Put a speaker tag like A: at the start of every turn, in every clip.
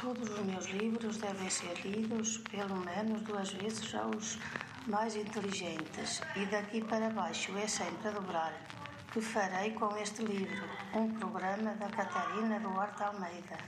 A: Todos os meus livros devem ser lidos pelo menos duas vezes aos mais inteligentes, e daqui para baixo é sempre a dobrar. Que farei com este livro? Um programa da Catarina Duarte Almeida.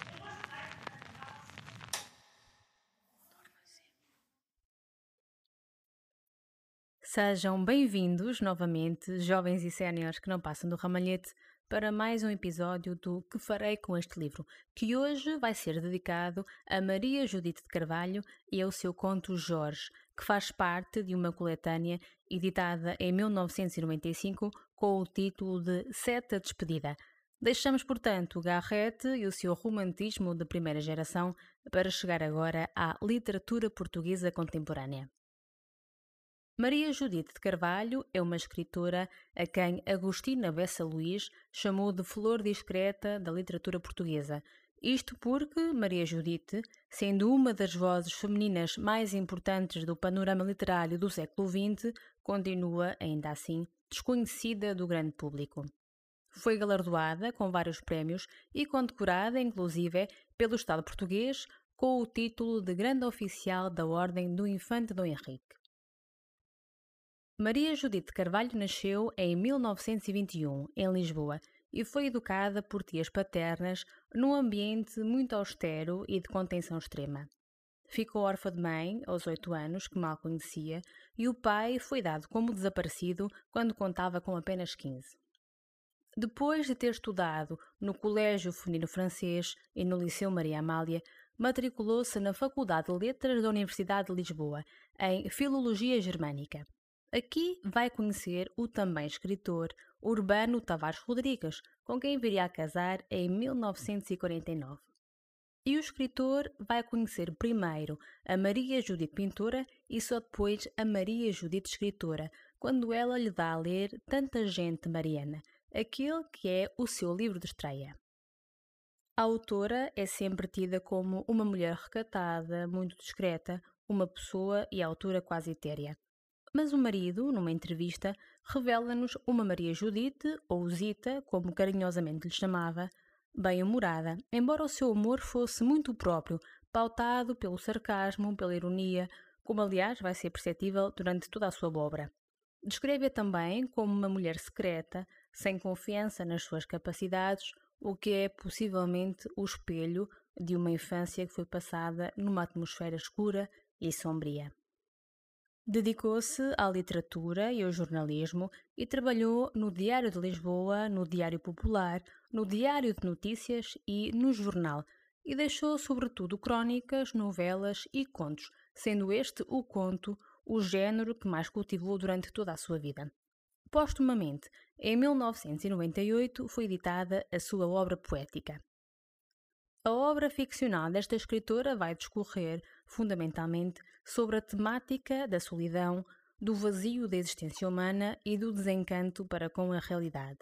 B: Sejam bem-vindos novamente, jovens e séniores que não passam do ramalhete, para mais um episódio do Que Farei com este livro, que hoje vai ser dedicado a Maria Judite de Carvalho e ao seu conto Jorge, que faz parte de uma coletânea editada em 1995 com o título de Seta Despedida. Deixamos, portanto, Garrett e o seu romantismo de primeira geração para chegar agora à literatura portuguesa contemporânea. Maria Judite de Carvalho é uma escritora a quem Agostina Bessa Luís chamou de flor discreta da literatura portuguesa. Isto porque Maria Judite, sendo uma das vozes femininas mais importantes do panorama literário do século XX, continua, ainda assim, desconhecida do grande público. Foi galardoada com vários prémios e condecorada, inclusive, pelo Estado português com o título de Grande Oficial da Ordem do Infante Dom Henrique. Maria Judite Carvalho nasceu em 1921, em Lisboa, e foi educada por tias paternas num ambiente muito austero e de contenção extrema. Ficou órfã de mãe aos oito anos, que mal conhecia, e o pai foi dado como desaparecido quando contava com apenas 15. Depois de ter estudado no Colégio Feminino Francês e no Liceu Maria Amália, matriculou-se na Faculdade de Letras da Universidade de Lisboa, em Filologia Germânica. Aqui vai conhecer o também escritor Urbano Tavares Rodrigues, com quem viria a casar em 1949. E o escritor vai conhecer primeiro a Maria Judite Pintora e só depois a Maria Judite Escritora, quando ela lhe dá a ler Tanta Gente Mariana, aquele que é o seu livro de estreia. A autora é sempre tida como uma mulher recatada, muito discreta, uma pessoa e autora quase etérea. Mas o marido, numa entrevista, revela-nos uma Maria Judite, ou Zita, como carinhosamente lhe chamava, bem-humorada, embora o seu humor fosse muito próprio, pautado pelo sarcasmo, pela ironia, como aliás vai ser perceptível durante toda a sua obra. Descreve-a também como uma mulher secreta, sem confiança nas suas capacidades, o que é possivelmente o espelho de uma infância que foi passada numa atmosfera escura e sombria. Dedicou-se à literatura e ao jornalismo e trabalhou no Diário de Lisboa, no Diário Popular, no Diário de Notícias e no Jornal, e deixou sobretudo crónicas, novelas e contos, sendo este o conto o género que mais cultivou durante toda a sua vida. Postumamente, em 1998, foi editada a sua obra poética. A obra ficcional desta escritora vai discorrer, fundamentalmente, sobre a temática da solidão, do vazio da existência humana e do desencanto para com a realidade.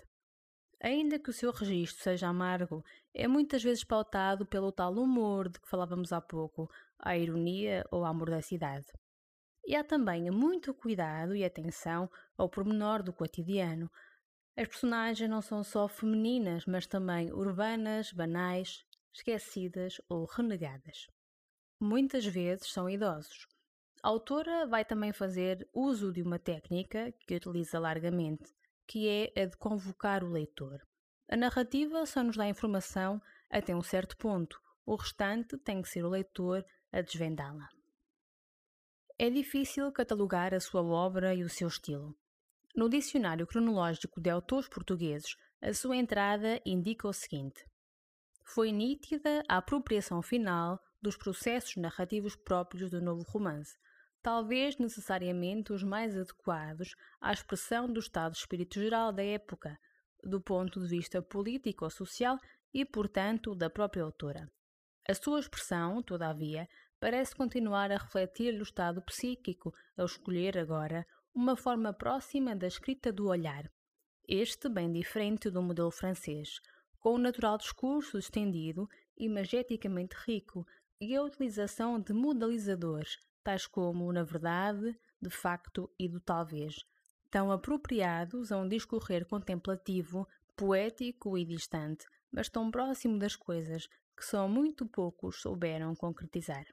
B: Ainda que o seu registro seja amargo, é muitas vezes pautado pelo tal humor de que falávamos há pouco, a ironia ou a mordacidade. E há também muito cuidado e atenção ao pormenor do cotidiano. As personagens não são só femininas, mas também urbanas, banais, esquecidas ou renegadas. Muitas vezes são idosos. A autora vai também fazer uso de uma técnica que utiliza largamente, que é a de convocar o leitor. A narrativa só nos dá informação até um certo ponto, o restante tem que ser o leitor a desvendá-la. É difícil catalogar a sua obra e o seu estilo. No Dicionário Cronológico de Autores Portugueses, a sua entrada indica o seguinte: foi nítida a apropriação final dos processos narrativos próprios do novo romance, talvez necessariamente os mais adequados à expressão do estado de espírito geral da época, do ponto de vista político ou social e, portanto, da própria autora. A sua expressão, todavia, parece continuar a refletir o estado psíquico, ao escolher agora uma forma próxima da escrita do olhar. Este bem diferente do modelo francês, com o natural discurso estendido e mageticamente rico e a utilização de modalizadores, tais como na verdade, de facto e do talvez, tão apropriados a um discorrer contemplativo, poético e distante, mas tão próximo das coisas que só muito poucos souberam concretizar.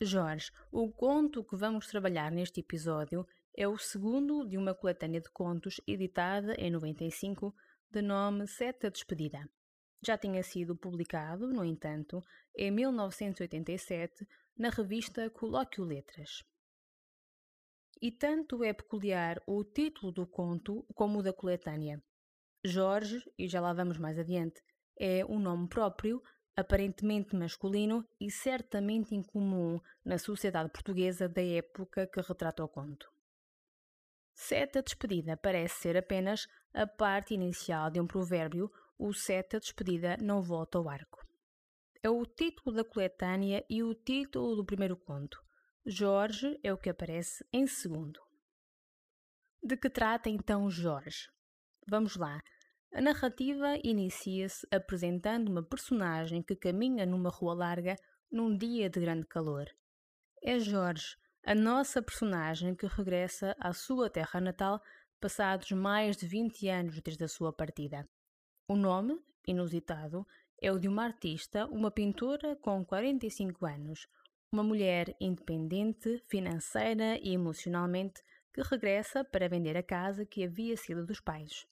B: Jorge, o conto que vamos trabalhar neste episódio é o segundo de uma coletânea de contos editada em 95, de nome Seta Despedida. Já tinha sido publicado, no entanto, em 1987, na revista Colóquio Letras. E tanto é peculiar o título do conto como o da coletânea. Jorge, e já lá vamos mais adiante, é um nome próprio, aparentemente masculino e certamente incomum na sociedade portuguesa da época que retrata o conto. Seta despedida parece ser apenas a parte inicial de um provérbio, o seta despedida não volta ao arco. É o título da coletânea e o título do primeiro conto. Jorge é o que aparece em segundo. De que trata então Jorge? Vamos lá. A narrativa inicia-se apresentando uma personagem que caminha numa rua larga num dia de grande calor. É Jorge, a nossa personagem que regressa à sua terra natal passados mais de 20 anos desde a sua partida. O nome, inusitado, é o de uma artista, uma pintora com 45 anos, uma mulher independente, financeira e emocionalmente, que regressa para vender a casa que havia sido dos pais.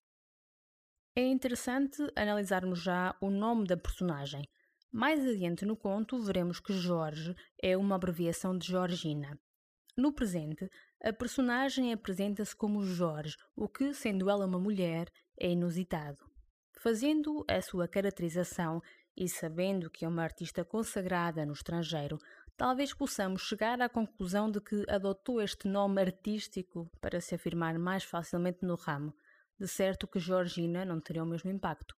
B: É interessante analisarmos já o nome da personagem. Mais adiante no conto, veremos que Jorge é uma abreviação de Georgina. No presente, a personagem apresenta-se como Jorge, o que, sendo ela uma mulher, é inusitado. Fazendo a sua caracterização e sabendo que é uma artista consagrada no estrangeiro, talvez possamos chegar à conclusão de que adotou este nome artístico para se afirmar mais facilmente no ramo. De certo que Georgina não teria o mesmo impacto.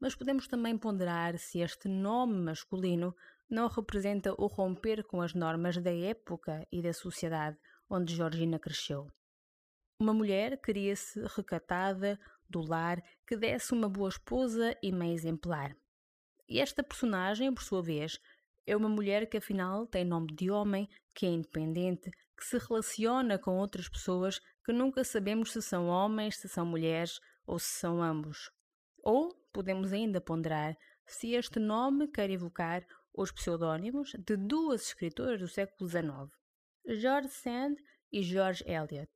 B: Mas podemos também ponderar se este nome masculino não representa o romper com as normas da época e da sociedade onde Georgina cresceu. Uma mulher queria-se recatada, do lar, que desse uma boa esposa e mãe exemplar. E esta personagem, por sua vez, é uma mulher que afinal tem nome de homem, que é independente, que se relaciona com outras pessoas que nunca sabemos se são homens, se são mulheres ou se são ambos. Ou podemos ainda ponderar se este nome quer evocar os pseudónimos de duas escritoras do século XIX, George Sand e George Eliot.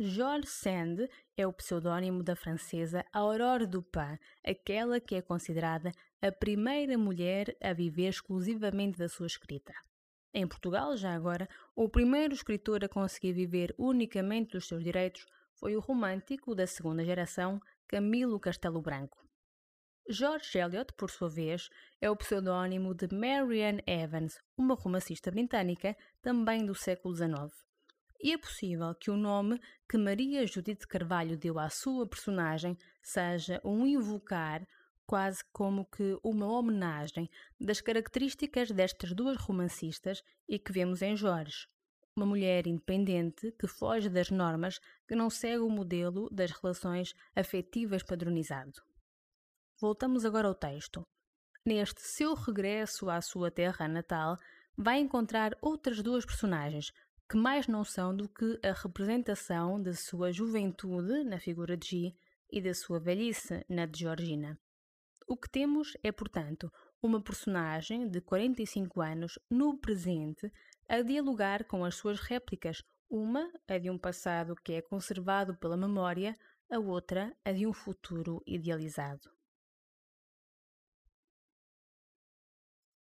B: George Sand é o pseudónimo da francesa Aurore Dupin, aquela que é considerada a primeira mulher a viver exclusivamente da sua escrita. Em Portugal, já agora, o primeiro escritor a conseguir viver unicamente dos seus direitos foi o romântico da segunda geração, Camilo Castelo Branco. George Eliot, por sua vez, é o pseudónimo de Marianne Evans, uma romancista britânica também do século XIX. E é possível que o nome que Maria Judith Carvalho deu à sua personagem seja um invocar, quase como que uma homenagem das características destas duas romancistas e que vemos em Jorge. Uma mulher independente que foge das normas, que não segue o modelo das relações afetivas padronizado. Voltamos agora ao texto. Neste seu regresso à sua terra natal, vai encontrar outras duas personagens que mais não são do que a representação da sua juventude na figura de G e da sua velhice na de Georgina. O que temos é, portanto, uma personagem de 45 anos no presente a dialogar com as suas réplicas, uma a de um passado que é conservado pela memória, a outra a de um futuro idealizado.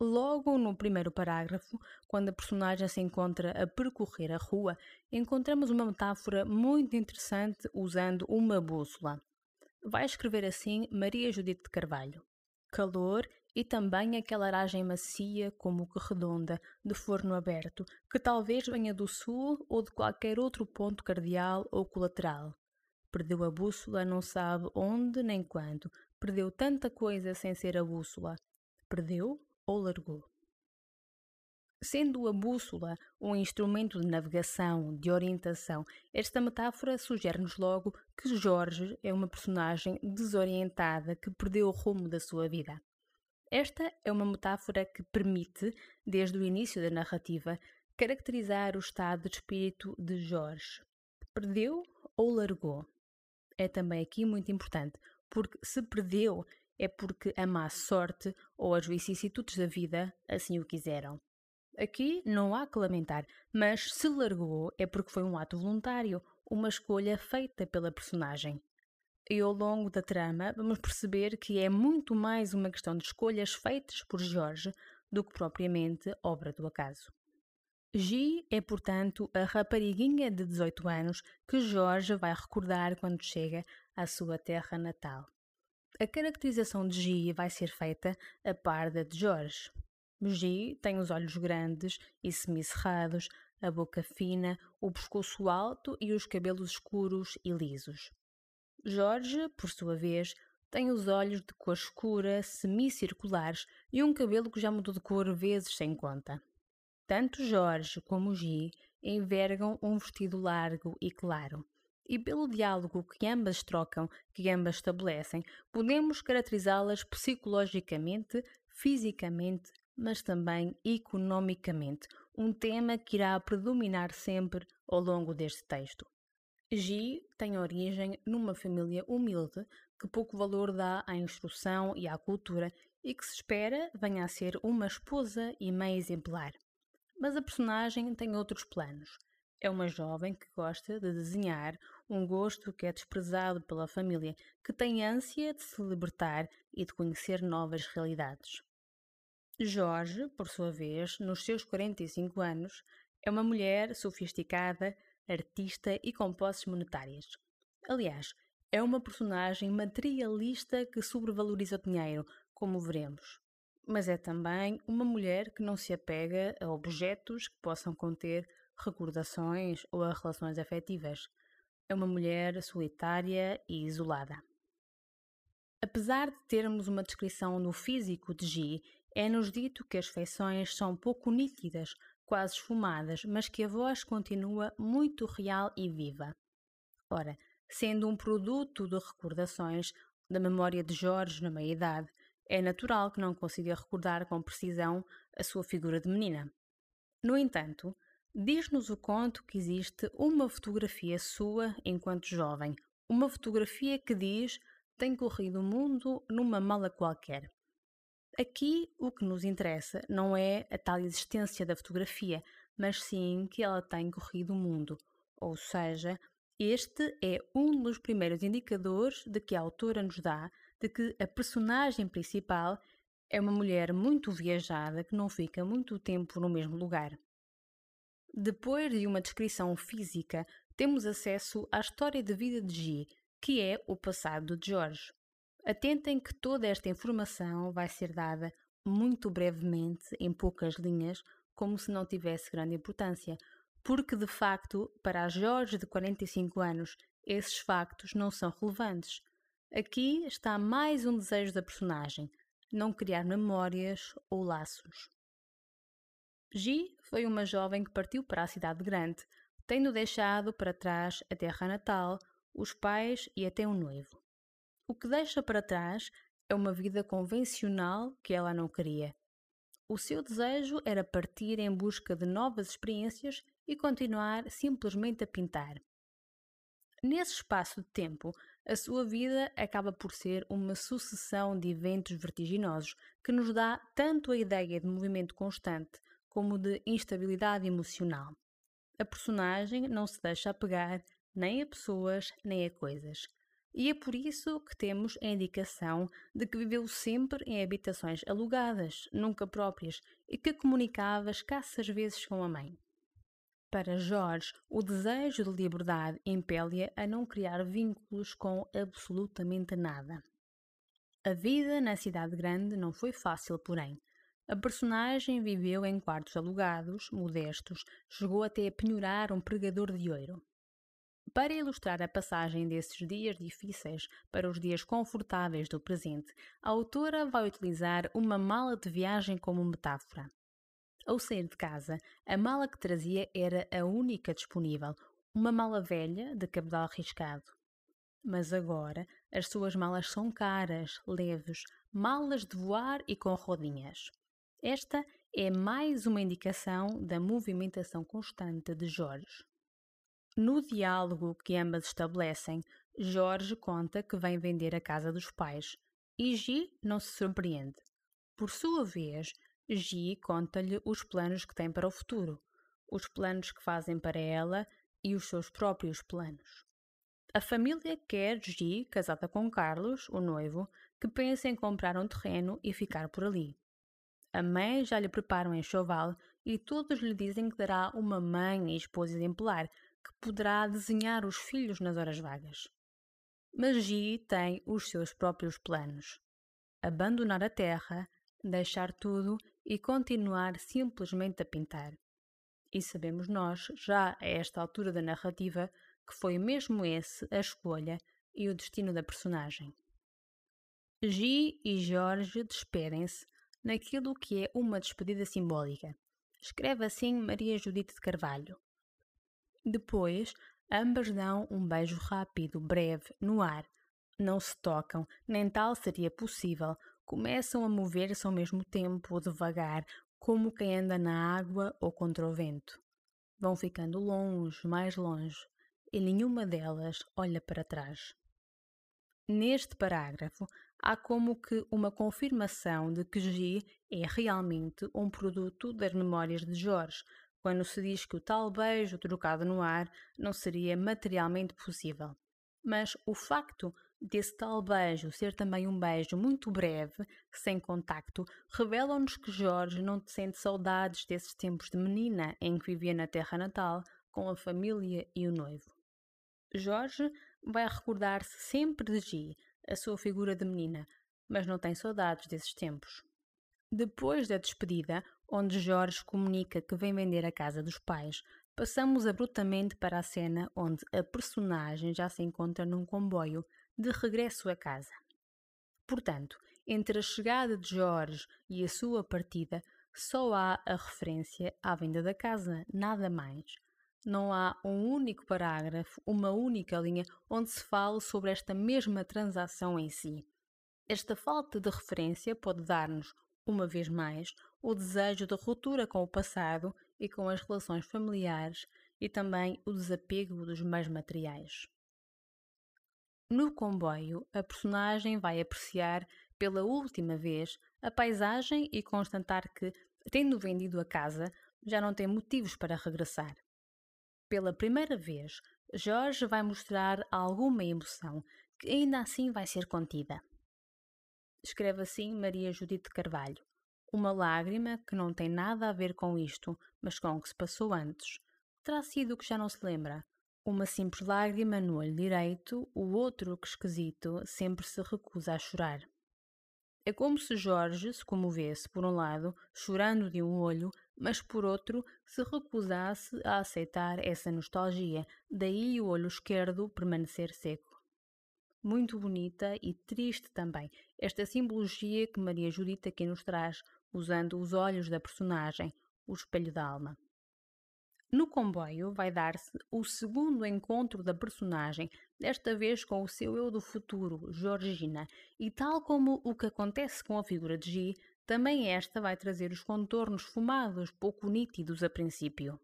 B: Logo no primeiro parágrafo, quando a personagem se encontra a percorrer a rua, encontramos uma metáfora muito interessante usando uma bússola. Vai escrever assim Maria Judite de Carvalho. Calor e também aquela aragem macia como que redonda, de forno aberto, que talvez venha do sul ou de qualquer outro ponto cardial ou colateral. Perdeu a bússola, não sabe onde nem quando. Perdeu tanta coisa sem ser a bússola. Perdeu ou largou. Sendo a bússola um instrumento de navegação, de orientação, esta metáfora sugere-nos logo que Jorge é uma personagem desorientada que perdeu o rumo da sua vida. Esta é uma metáfora que permite, desde o início da narrativa, caracterizar o estado de espírito de Jorge. Perdeu ou largou? É também aqui muito importante, porque se perdeu é porque a má sorte ou as vicissitudes da vida assim o quiseram. Aqui não há que lamentar, mas se largou é porque foi um ato voluntário, uma escolha feita pela personagem. E ao longo da trama vamos perceber que é muito mais uma questão de escolhas feitas por Jorge do que propriamente obra do acaso. Gi é, portanto, a rapariguinha de 18 anos que Jorge vai recordar quando chega à sua terra natal. A caracterização de Gi vai ser feita a par da de Jorge. Gi tem os olhos grandes e semicerrados, a boca fina, o pescoço alto e os cabelos escuros e lisos. Jorge, por sua vez, tem os olhos de cor escura, semicirculares e um cabelo que já mudou de cor vezes sem conta. Tanto Jorge como Gi envergam um vestido largo e claro, e pelo diálogo que ambas trocam, que ambas estabelecem, podemos caracterizá-las psicologicamente, fisicamente mas também economicamente, um tema que irá predominar sempre ao longo deste texto. Gi tem origem numa família humilde que pouco valor dá à instrução e à cultura e que se espera venha a ser uma esposa e mãe exemplar. Mas a personagem tem outros planos. É uma jovem que gosta de desenhar, um gosto que é desprezado pela família, que tem ânsia de se libertar e de conhecer novas realidades. Jorge, por sua vez, nos seus 45 anos, é uma mulher sofisticada, artista e com posses monetárias. Aliás, é uma personagem materialista que sobrevaloriza o dinheiro, como veremos. Mas é também uma mulher que não se apega a objetos que possam conter recordações ou a relações afetivas. É uma mulher solitária e isolada. Apesar de termos uma descrição no físico de Gi é-nos dito que as feições são pouco nítidas, quase esfumadas, mas que a voz continua muito real e viva. Ora, sendo um produto de recordações da memória de Jorge na meia-idade, é natural que não consiga recordar com precisão a sua figura de menina. No entanto, diz-nos o conto que existe uma fotografia sua enquanto jovem, uma fotografia que diz tem corrido o mundo numa mala qualquer. Aqui o que nos interessa não é a tal existência da fotografia, mas sim que ela tem corrido o mundo. Ou seja, este é um dos primeiros indicadores de que a autora nos dá de que a personagem principal é uma mulher muito viajada que não fica muito tempo no mesmo lugar. Depois de uma descrição física, temos acesso à história de vida de G, que é o passado de George. Atentem que toda esta informação vai ser dada muito brevemente, em poucas linhas, como se não tivesse grande importância, porque de facto, para Jorge de 45 anos, esses factos não são relevantes. Aqui está mais um desejo da personagem: não criar memórias ou laços. Gi foi uma jovem que partiu para a cidade grande, tendo deixado para trás a terra natal, os pais e até um noivo. O que deixa para trás é uma vida convencional que ela não queria. O seu desejo era partir em busca de novas experiências e continuar simplesmente a pintar. Nesse espaço de tempo, a sua vida acaba por ser uma sucessão de eventos vertiginosos que nos dá tanto a ideia de movimento constante como de instabilidade emocional. A personagem não se deixa apegar nem a pessoas nem a coisas. E é por isso que temos a indicação de que viveu sempre em habitações alugadas, nunca próprias, e que comunicava escassas vezes com a mãe. Para Jorge, o desejo de liberdade impele-a a não criar vínculos com absolutamente nada. A vida na cidade grande não foi fácil, porém. A personagem viveu em quartos alugados, modestos, chegou até a penhorar um pregador de ouro. Para ilustrar a passagem desses dias difíceis para os dias confortáveis do presente, a autora vai utilizar uma mala de viagem como metáfora. Ao sair de casa, a mala que trazia era a única disponível, uma mala velha de cabedal riscado. Mas agora as suas malas são caras, leves, malas de voar e com rodinhas. Esta é mais uma indicação da movimentação constante de Jorge. No diálogo que ambas estabelecem, Jorge conta que vem vender a casa dos pais. E Gi não se surpreende. Por sua vez, Gi conta-lhe os planos que tem para o futuro, os planos que fazem para ela e os seus próprios planos. A família quer Gi, casada com Carlos, o noivo, que pensa em comprar um terreno e ficar por ali. A mãe já lhe prepara um enxoval e todos lhe dizem que dará uma mãe e esposa exemplar que poderá desenhar os filhos nas horas vagas. Mas Gi tem os seus próprios planos: abandonar a terra, deixar tudo e continuar simplesmente a pintar. E sabemos nós, já a esta altura da narrativa, que foi mesmo esse a escolha e o destino da personagem. Gi e Jorge despedem-se naquilo que é uma despedida simbólica. Escreve assim Maria Judite de Carvalho. Depois, ambas dão um beijo rápido, breve, no ar. Não se tocam, nem tal seria possível. Começam a mover-se ao mesmo tempo, devagar, como quem anda na água ou contra o vento. Vão ficando longe, mais longe e nenhuma delas olha para trás. Neste parágrafo, há como que uma confirmação de que G é realmente um produto das memórias de Jorge, quando se diz que o tal beijo trocado no ar não seria materialmente possível. Mas o facto desse tal beijo ser também um beijo muito breve, sem contacto, revela-nos que Jorge não sente saudades desses tempos de menina em que vivia na terra natal com a família e o noivo. Jorge vai recordar-se sempre de Gi, a sua figura de menina, mas não tem saudades desses tempos. Depois da despedida, onde Jorge comunica que vem vender a casa dos pais, passamos abruptamente para a cena onde a personagem já se encontra num comboio de regresso a casa. Portanto, entre a chegada de Jorge e a sua partida, só há a referência à venda da casa, nada mais não há um único parágrafo, uma única linha onde se fale sobre esta mesma transação em si. Esta falta de referência pode dar-nos, uma vez mais, o desejo de ruptura com o passado e com as relações familiares e também o desapego dos meios materiais. No comboio, a personagem vai apreciar pela última vez a paisagem e constatar que, tendo vendido a casa, já não tem motivos para regressar. Pela primeira vez, Jorge vai mostrar alguma emoção, que ainda assim vai ser contida. Escreve assim Maria Judite Carvalho. Uma lágrima que não tem nada a ver com isto, mas com o que se passou antes. Terá sido que já não se lembra. Uma simples lágrima no olho direito, o outro, que esquisito, sempre se recusa a chorar. É como se Jorge se comovesse, por um lado, chorando de um olho, mas por outro se recusasse a aceitar essa nostalgia, daí o olho esquerdo permanecer seco. Muito bonita e triste também esta simbologia que Maria Judita aqui nos traz, usando os olhos da personagem, o espelho da alma. No comboio vai dar-se o segundo encontro da personagem, desta vez com o seu eu do futuro, Georgina, e tal como o que acontece com a figura de G, também esta vai trazer os contornos fumados, pouco nítidos a princípio.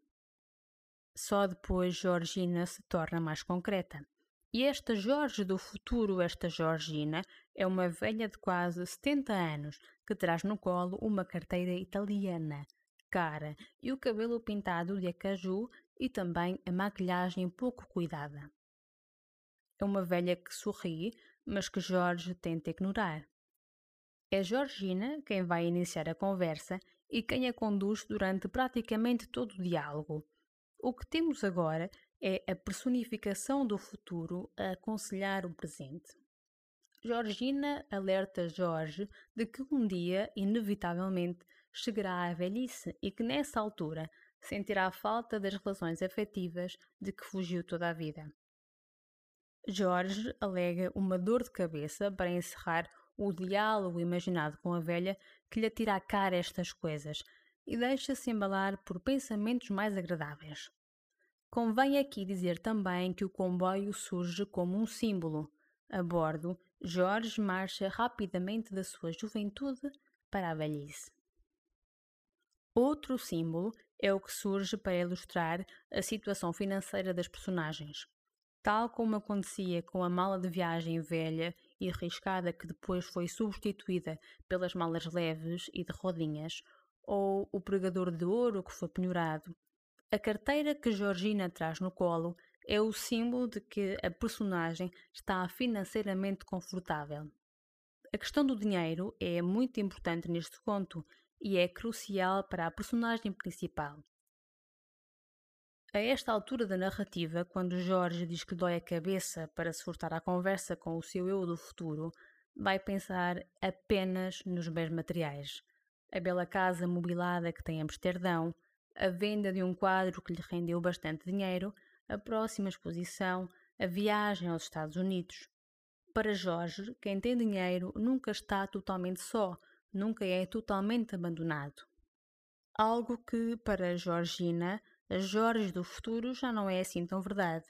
B: Só depois Georgina se torna mais concreta. E esta Jorge do futuro, esta Georgina, é uma velha de quase 70 anos que traz no colo uma carteira italiana, cara, e o cabelo pintado de acaju e também a maquilhagem pouco cuidada. É uma velha que sorri, mas que Jorge tenta ignorar. É Georgina quem vai iniciar a conversa e quem a conduz durante praticamente todo o diálogo. O que temos agora é a personificação do futuro a aconselhar o presente. Georgina alerta Jorge de que um dia, inevitavelmente, chegará à velhice e que nessa altura sentirá falta das relações afetivas de que fugiu toda a vida. Jorge alega uma dor de cabeça para encerrar o diálogo imaginado com a velha que lhe atira à cara estas coisas e deixa-se embalar por pensamentos mais agradáveis. Convém aqui dizer também que o comboio surge como um símbolo. A bordo, Jorge marcha rapidamente da sua juventude para a velhice. Outro símbolo é o que surge para ilustrar a situação financeira das personagens. Tal como acontecia com a mala de viagem velha e arriscada que depois foi substituída pelas malas leves e de rodinhas, ou o pregador de ouro que foi penhorado. A carteira que Georgina traz no colo é o símbolo de que a personagem está financeiramente confortável. A questão do dinheiro é muito importante neste conto e é crucial para a personagem principal. A esta altura da narrativa, quando Jorge diz que dói a cabeça para se furtar à conversa com o seu eu do futuro, vai pensar apenas nos bens materiais. A bela casa mobilada que tem em Amsterdão, a venda de um quadro que lhe rendeu bastante dinheiro, a próxima exposição, a viagem aos Estados Unidos. Para Jorge, quem tem dinheiro nunca está totalmente só, nunca é totalmente abandonado. Algo que, para Georgina, a Jorge do futuro já não é assim tão verdade.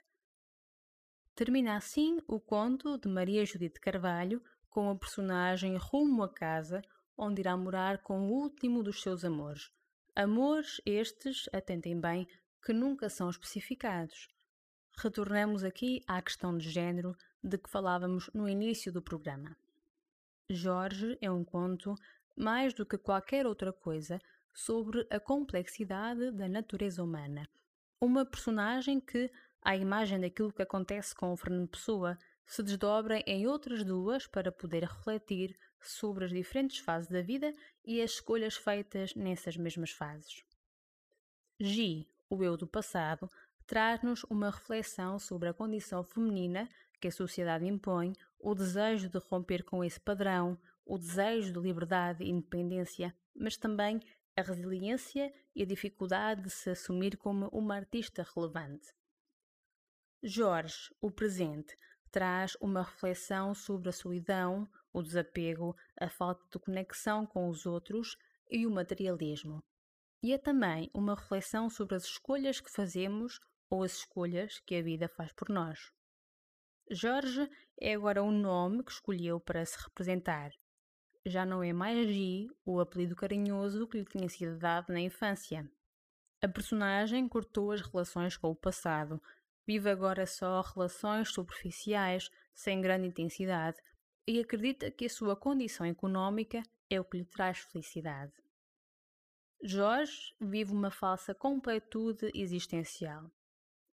B: Termina assim o conto de Maria Judite Carvalho com a personagem rumo a casa, onde irá morar com o último dos seus amores. Amores estes, atentem bem, que nunca são especificados. Retornamos aqui à questão de género de que falávamos no início do programa. Jorge é um conto, mais do que qualquer outra coisa, sobre a complexidade da natureza humana. Uma personagem que, à imagem daquilo que acontece com o Fernando Pessoa, se desdobra em outras duas para poder refletir sobre as diferentes fases da vida e as escolhas feitas nessas mesmas fases. Gi, o eu do passado, traz-nos uma reflexão sobre a condição feminina que a sociedade impõe, o desejo de romper com esse padrão, o desejo de liberdade e independência, mas também a resiliência e a dificuldade de se assumir como uma artista relevante. Jorge, o presente, traz uma reflexão sobre a solidão, o desapego, a falta de conexão com os outros e o materialismo. E é também uma reflexão sobre as escolhas que fazemos ou as escolhas que a vida faz por nós. Jorge é agora o nome que escolheu para se representar. Já não é mais Gi, o apelido carinhoso que lhe tinha sido dado na infância. A personagem cortou as relações com o passado, vive agora só relações superficiais, sem grande intensidade, e acredita que a sua condição económica é o que lhe traz felicidade. Jorge vive uma falsa completude existencial.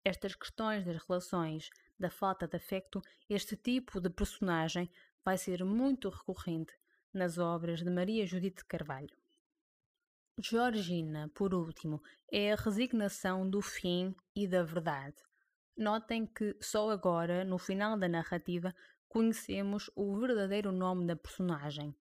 B: Estas questões das relações, da falta de afeto, este tipo de personagem vai ser muito recorrente nas obras de Maria Judite Carvalho. Georgina, por último, é a resignação do fim e da verdade. Notem que só agora, no final da narrativa, conhecemos o verdadeiro nome da personagem.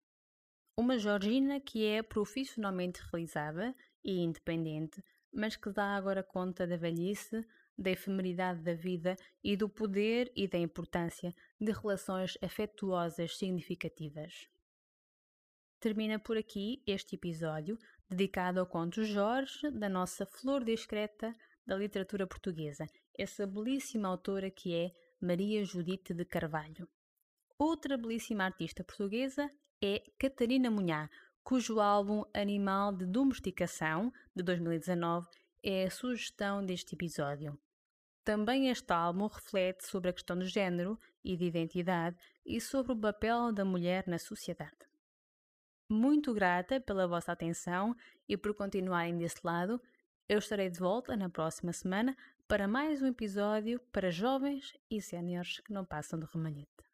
B: Uma Georgina que é profissionalmente realizada e independente, mas que dá agora conta da velhice, da efemeridade da vida e do poder e da importância de relações afetuosas significativas. Termina por aqui este episódio dedicado ao conto Jorge da nossa flor discreta da literatura portuguesa, essa belíssima autora que é Maria Judite de Carvalho. Outra belíssima artista portuguesa é Catarina Munhá, cujo álbum Animal de Domesticação, de 2019, é a sugestão deste episódio. Também este álbum reflete sobre a questão de género e de identidade e sobre o papel da mulher na sociedade. Muito grata pela vossa atenção e por continuarem desse lado. Eu estarei de volta na próxima semana para mais um episódio para jovens e séniores que não passam do remalhete.